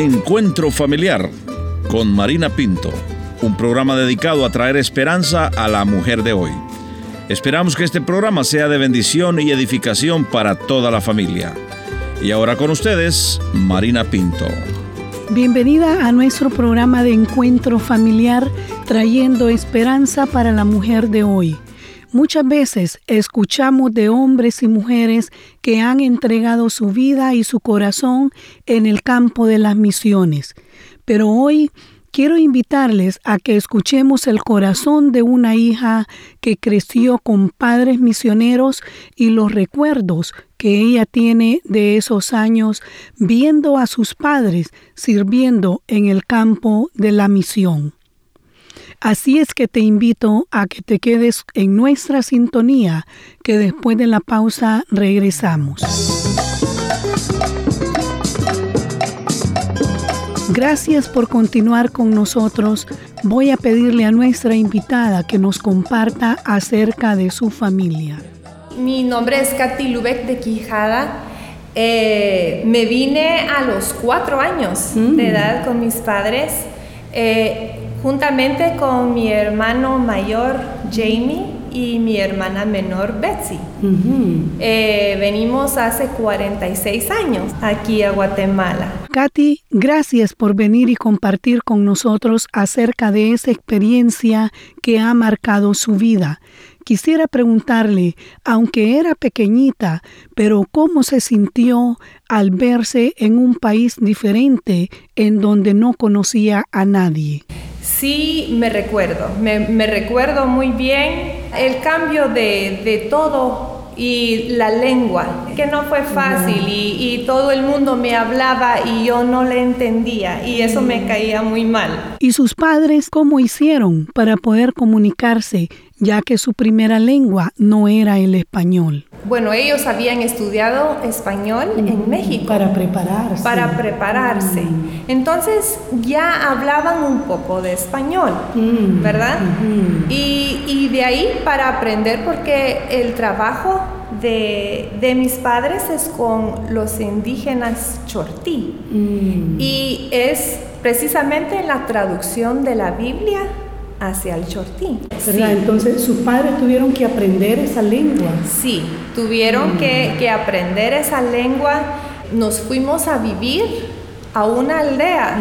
Encuentro Familiar con Marina Pinto, un programa dedicado a traer esperanza a la mujer de hoy. Esperamos que este programa sea de bendición y edificación para toda la familia. Y ahora con ustedes, Marina Pinto. Bienvenida a nuestro programa de encuentro familiar trayendo esperanza para la mujer de hoy. Muchas veces escuchamos de hombres y mujeres que han entregado su vida y su corazón en el campo de las misiones, pero hoy quiero invitarles a que escuchemos el corazón de una hija que creció con padres misioneros y los recuerdos que ella tiene de esos años viendo a sus padres sirviendo en el campo de la misión. Así es que te invito a que te quedes en nuestra sintonía, que después de la pausa regresamos. Gracias por continuar con nosotros. Voy a pedirle a nuestra invitada que nos comparta acerca de su familia. Mi nombre es Katy Lubeck de Quijada. Eh, me vine a los cuatro años de mm. edad con mis padres. Eh, juntamente con mi hermano mayor Jamie y mi hermana menor Betsy. Eh, venimos hace 46 años aquí a Guatemala. Katy, gracias por venir y compartir con nosotros acerca de esa experiencia que ha marcado su vida. Quisiera preguntarle, aunque era pequeñita, pero ¿cómo se sintió al verse en un país diferente en donde no conocía a nadie? Sí, me recuerdo, me, recuerdo muy bien el cambio de, todo y la lengua, que no fue fácil y, y, todo el mundo me hablaba y yo no le entendía y eso me caía muy mal. ¿Y sus padres cómo hicieron para poder comunicarse ya que su primera lengua no era el español? Bueno, ellos habían estudiado español en México. Para prepararse. Para prepararse. Mm. Entonces ya hablaban un poco de español, mm. ¿verdad? y, de ahí para aprender, porque el trabajo de, mis padres es con los indígenas chortí. Y es precisamente la traducción de la Biblia hacia el chortí. Entonces sus padres tuvieron que aprender esa lengua. Sí, tuvieron que, que, aprender esa lengua. Nos fuimos a vivir a una aldea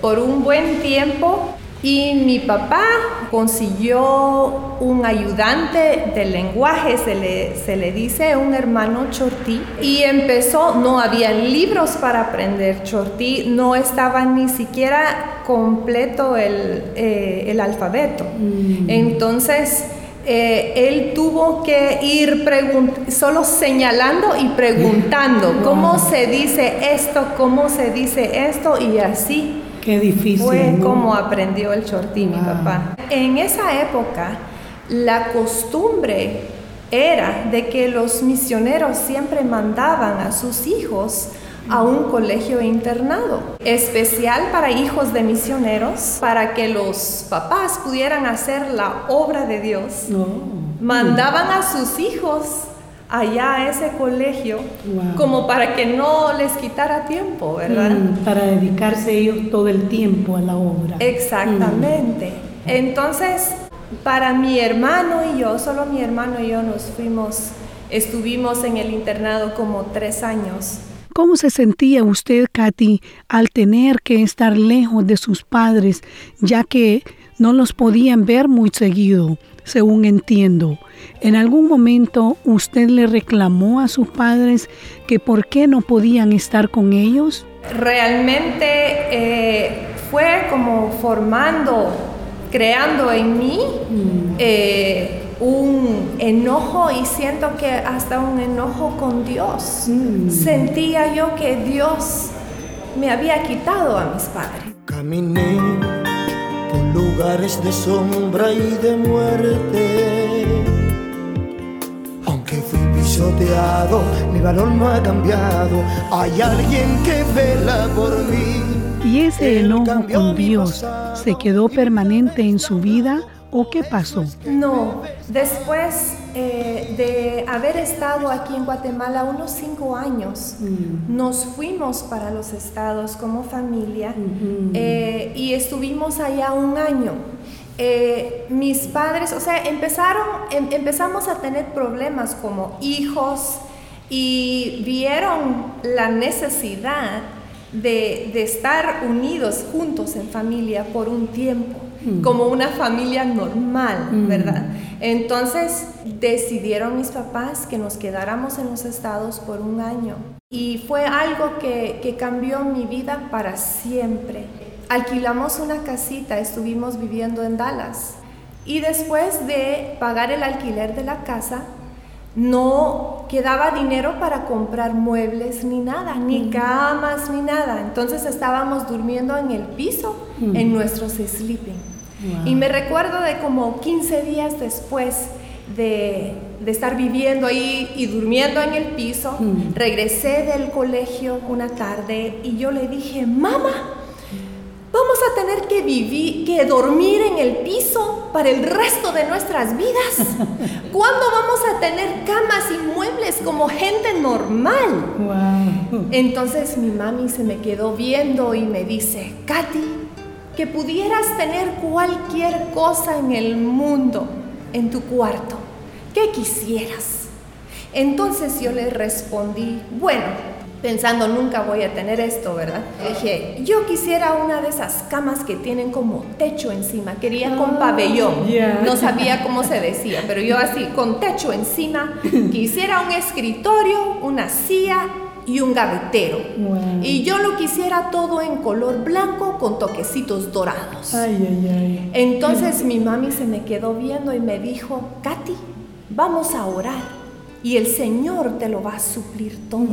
por un buen tiempo y mi papá consiguió un ayudante de lenguaje, se le, se le dice un hermano chortí, y empezó, no había libros para aprender chortí, no estaba ni siquiera completo el, eh, alfabeto. Mm. Entonces, eh, él tuvo que ir solo señalando y preguntando cómo se dice esto, cómo se dice esto, y así Qué difícil. Fue como aprendió el chortí mi papá. En esa época, la costumbre era de que los misioneros siempre mandaban a sus hijos a un colegio internado, especial para hijos de misioneros, para que los papás pudieran hacer la obra de Dios. Mandaban a sus hijos allá a ese colegio como para que no les quitara tiempo, ¿verdad? Mm, para dedicarse ellos todo el tiempo a la obra. Exactamente. Mm. Entonces, para mi hermano y yo, solo mi hermano y yo nos fuimos, estuvimos en el internado como tres años. ¿Cómo se sentía usted, Katy, al tener que estar lejos de sus padres, ya que no los podían ver muy seguido, según entiendo? ¿En algún momento usted le reclamó a sus padres que por qué no podían estar con ellos? Realmente eh, fue como formando, creando en mí mm. eh, un enojo y siento que hasta un enojo con Dios. Mm. Sentía yo que Dios me había quitado a mis padres. Caminé por lugares de sombra y de muerte mi valor no ha cambiado. Hay alguien que vela por mí. ¿Y ese enojo con Dios se quedó permanente en su vida o qué pasó? No, Después eh, de haber estado aquí en Guatemala unos cinco años, mm. nos fuimos para los estados como familia eh, y estuvimos allá un año. Eh, mis padres, o sea, empezaron, em, empezamos a tener problemas como hijos y vieron la necesidad de, de estar unidos juntos en familia por un tiempo. Mm. como una familia normal, mm. ¿verdad? Entonces decidieron mis papás que nos quedáramos en los estados por un año y fue algo que, que cambió mi vida para siempre. Alquilamos una casita, estuvimos viviendo en Dallas y después de pagar el alquiler de la casa, no quedaba dinero para comprar muebles ni nada, ni camas ni nada. Entonces estábamos durmiendo en el piso, en nuestros sleeping. Y me recuerdo de como 15 días después de, estar viviendo ahí y durmiendo en el piso, regresé del colegio una tarde y yo le dije, mamá, Vamos a tener que vivir, que dormir en el piso para el resto de nuestras vidas. ¿Cuándo vamos a tener camas y muebles como gente normal? Entonces mi mami se me quedó viendo y me dice, Katy, que pudieras tener cualquier cosa en el mundo en tu cuarto. ¿Qué quisieras? Entonces yo le respondí, bueno, pensando nunca voy a tener esto, ¿verdad? dije, yo quisiera una de esas camas que tienen como techo encima, quería con ah, pabellón, no sabía cómo se decía, pero yo así, con techo encima, quisiera un escritorio, una silla y un gavetero. Y yo lo quisiera todo en color blanco con toquecitos dorados. Entonces mi mami se me quedó viendo y me dijo, Katy, vamos a orar y el Señor te lo va a suplir todo.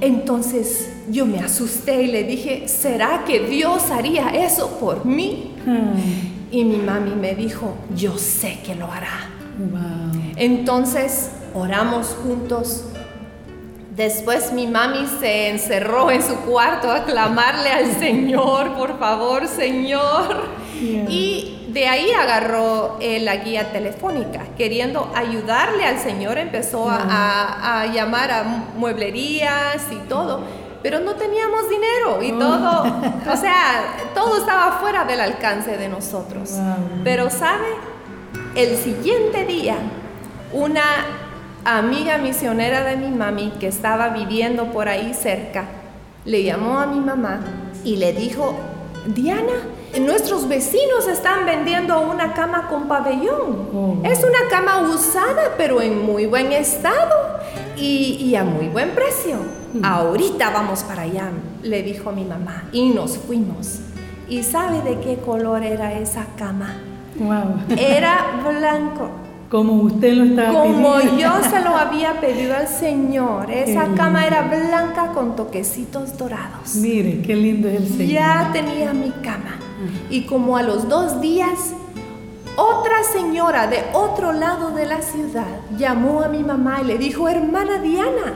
Entonces yo me asusté y le dije, ¿será que Dios haría eso por mí? Mm. Y mi mami me dijo, yo sé que lo hará. Entonces oramos juntos. Después mi mami se encerró en su cuarto a clamarle al Señor, por favor, Señor. Y de ahí agarró eh, la guía telefónica, queriendo ayudarle al Señor, empezó a, llamar a mueblerías y todo, pero no teníamos dinero y todo, o sea, todo estaba fuera del alcance de nosotros. Pero sabe, el siguiente día, una amiga misionera de mi mami que estaba viviendo por ahí cerca, le llamó a mi mamá y le dijo, Diana, nuestros vecinos están vendiendo una cama con pabellón. Oh. Es una cama usada, pero en muy buen estado y, a muy buen precio. Hmm. Ahorita vamos para allá, le dijo mi mamá. Y nos fuimos. ¿Y sabe de qué color era esa cama? Era blanco. Como usted lo estaba Como yo se lo había pedido al Señor. Esa cama era blanca con toquecitos dorados. Mire, qué lindo es el Señor. Ya tenía mi cama. Y como a los dos días, otra señora de otro lado de la ciudad llamó a mi mamá y le dijo, hermana Diana,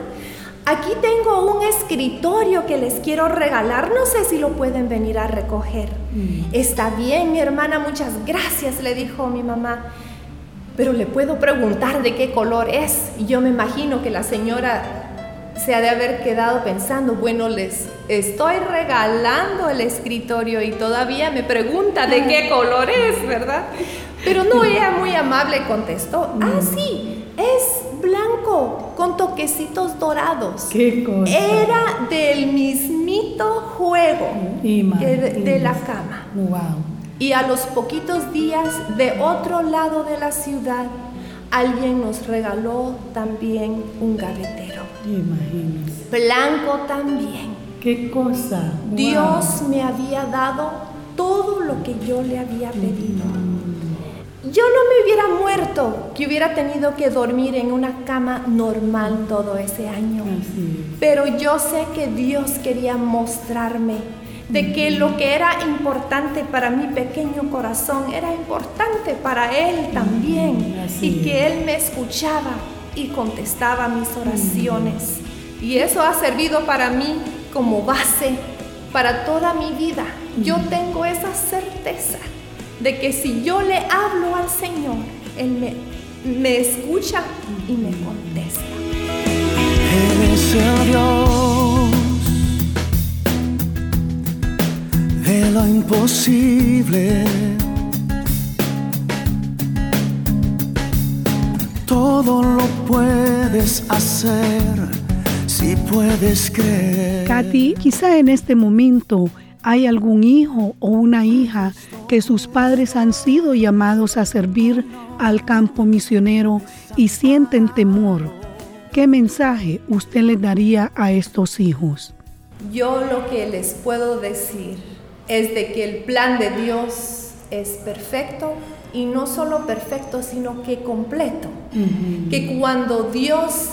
aquí tengo un escritorio que les quiero regalar, no sé si lo pueden venir a recoger. Mm. Está bien, mi hermana, muchas gracias, le dijo mi mamá. Pero le puedo preguntar de qué color es. Y yo me imagino que la señora se ha de haber quedado pensando, bueno, les estoy regalando el escritorio y todavía me pregunta de qué color es, ¿verdad? Pero no, ella muy amable contestó, ah, mm. sí, es blanco con toquecitos dorados. ¿Qué cosa? Era del mismito juego de, la cama. Wow. Y a los poquitos días de otro lado de la ciudad, alguien nos regaló también un gavetero. Imagínese. Blanco también. ¿Qué cosa? Dios me había dado todo lo que yo le había pedido. Yo no me hubiera muerto que hubiera tenido que dormir en una cama normal todo ese año. Pero yo sé que Dios quería mostrarme de que lo que era importante para mi pequeño corazón era importante para Él también y que Él me escuchaba y contestaba mis oraciones. Y eso ha servido para mí como base para toda mi vida. Yo tengo esa certeza de que si yo le hablo al Señor, Él me, me escucha y me contesta. Eres el Dios de lo imposible. Todo lo puedes hacer si puedes creer. Katy, quizá en este momento hay algún hijo o una hija que sus padres han sido llamados a servir al campo misionero y sienten temor. ¿Qué mensaje usted le daría a estos hijos? Yo lo que les puedo decir es de que el plan de Dios es perfecto y no solo perfecto, sino que completo. Que cuando Dios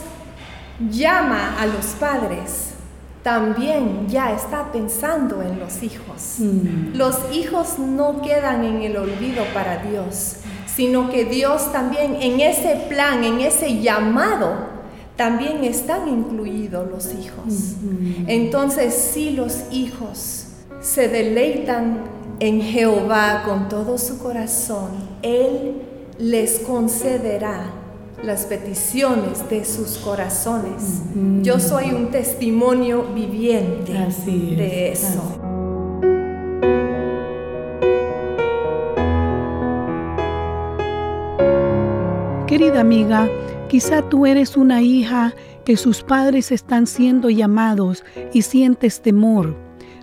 llama a los padres, también ya está pensando en los hijos. Mm. Los hijos no quedan en el olvido para Dios, sino que Dios también en ese plan, en ese llamado, también están incluidos los hijos. Mm-hmm. Entonces, si los hijos se deleitan en Jehová con todo su corazón, Él les concederá las peticiones de sus corazones. Yo soy un testimonio viviente de eso. Querida amiga, quizá tú eres una hija que sus padres están siendo llamados y sientes temor.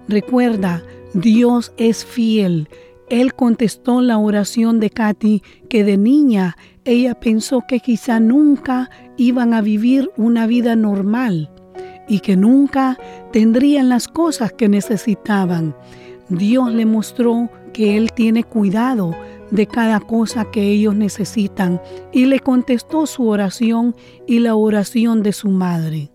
Recuerda, Dios es fiel. Él contestó la oración de Katy que de niña ella pensó que quizá nunca iban a vivir una vida normal y que nunca tendrían las cosas que necesitaban. Dios le mostró que Él tiene cuidado de cada cosa que ellos necesitan y le contestó su oración y la oración de su madre.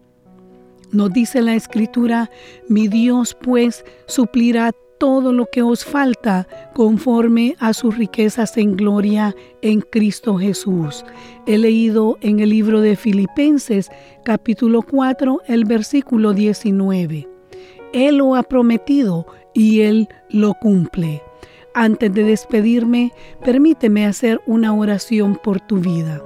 Nos dice la escritura, mi Dios pues suplirá todo lo que os falta conforme a sus riquezas en gloria en Cristo Jesús. He leído en el libro de Filipenses capítulo 4 el versículo 19. Él lo ha prometido y Él lo cumple. Antes de despedirme, permíteme hacer una oración por tu vida.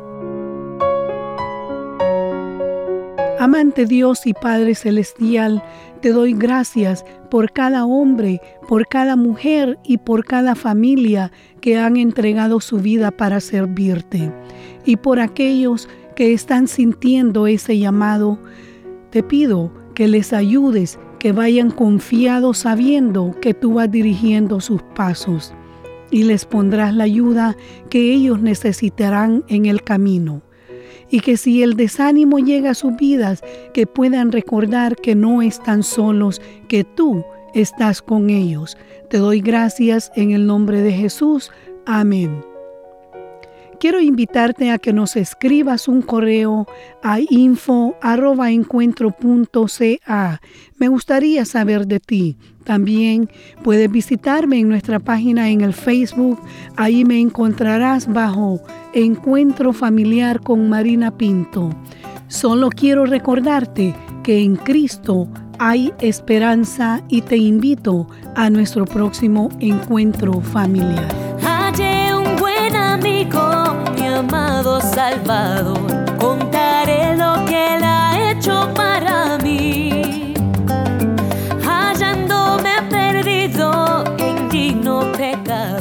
Amante Dios y Padre Celestial, te doy gracias por cada hombre, por cada mujer y por cada familia que han entregado su vida para servirte. Y por aquellos que están sintiendo ese llamado, te pido que les ayudes, que vayan confiados sabiendo que tú vas dirigiendo sus pasos y les pondrás la ayuda que ellos necesitarán en el camino y que si el desánimo llega a sus vidas, que puedan recordar que no están solos, que tú estás con ellos. Te doy gracias en el nombre de Jesús. Amén. Quiero invitarte a que nos escribas un correo a info.encuentro.ca. Me gustaría saber de ti. También puedes visitarme en nuestra página en el Facebook. Ahí me encontrarás bajo Encuentro Familiar con Marina Pinto. Solo quiero recordarte que en Cristo hay esperanza y te invito a nuestro próximo encuentro familiar. Salvador,